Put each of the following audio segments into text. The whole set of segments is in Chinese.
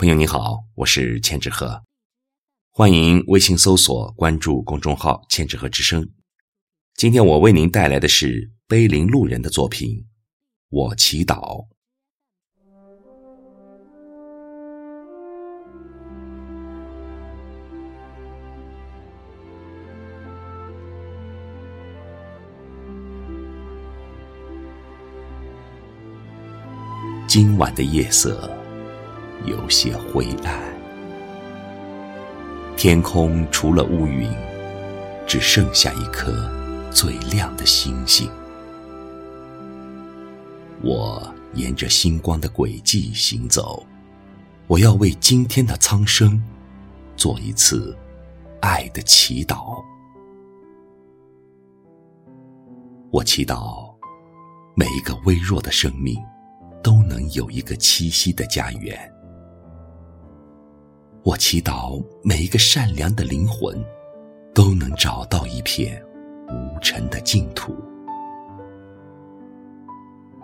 朋友你好，我是千纸鹤，欢迎微信搜索关注公众号“千纸鹤之声”。今天我为您带来的是碑林路人的作品《我祈祷》。今晚的夜色。有些灰暗，天空除了乌云，只剩下一颗最亮的星星。我沿着星光的轨迹行走，我要为今天的苍生做一次爱的祈祷。我祈祷每一个微弱的生命都能有一个栖息的家园。我祈祷每一个善良的灵魂都能找到一片无尘的净土。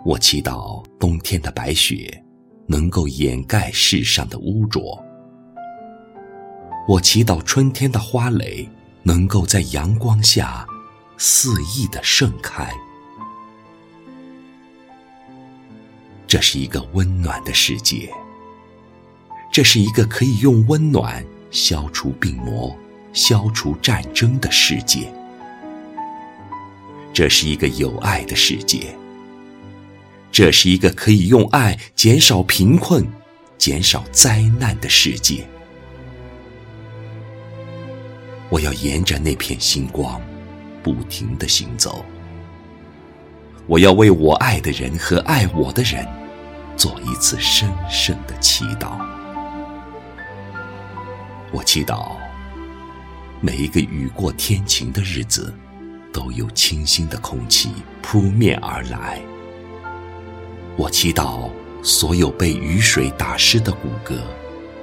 我祈祷冬天的白雪能够掩盖世上的污浊。我祈祷春天的花蕾能够在阳光下肆意的盛开。这是一个温暖的世界。这是一个可以用温暖消除病魔、消除战争的世界。这是一个有爱的世界。这是一个可以用爱减少贫困、减少灾难的世界。我要沿着那片星光，不停的行走。我要为我爱的人和爱我的人，做一次深深的祈祷。我祈祷，每一个雨过天晴的日子，都有清新的空气扑面而来。我祈祷，所有被雨水打湿的骨骼，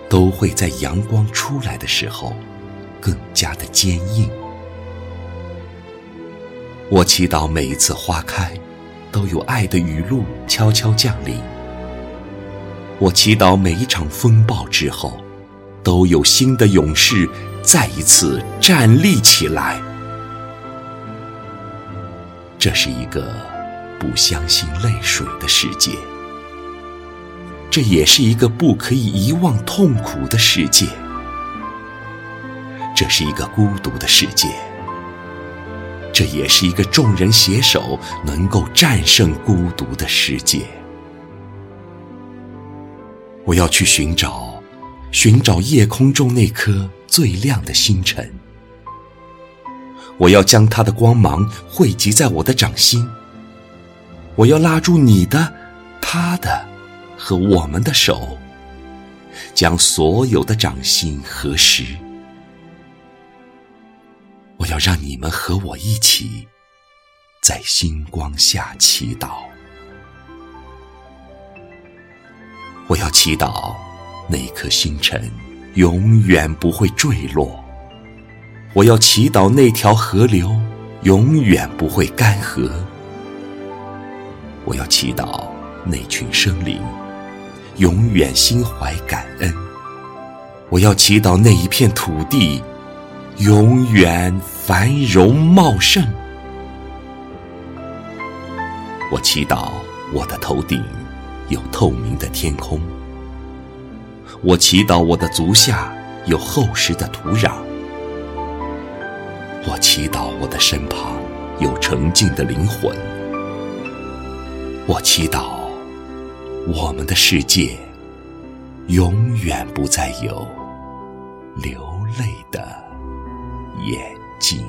都会在阳光出来的时候，更加的坚硬。我祈祷每一次花开，都有爱的雨露悄悄降临。我祈祷每一场风暴之后。都有新的勇士再一次站立起来。这是一个不相信泪水的世界，这也是一个不可以遗忘痛苦的世界。这是一个孤独的世界，这也是一个众人携手能够战胜孤独的世界。我要去寻找。寻找夜空中那颗最亮的星辰，我要将它的光芒汇集在我的掌心。我要拉住你的、他的和我们的手，将所有的掌心合十。我要让你们和我一起，在星光下祈祷。我要祈祷。那颗星辰永远不会坠落。我要祈祷那条河流永远不会干涸。我要祈祷那群生灵永远心怀感恩。我要祈祷那一片土地永远繁荣茂盛。我祈祷我的头顶有透明的天空。我祈祷我的足下有厚实的土壤，我祈祷我的身旁有澄净的灵魂，我祈祷我们的世界永远不再有流泪的眼睛。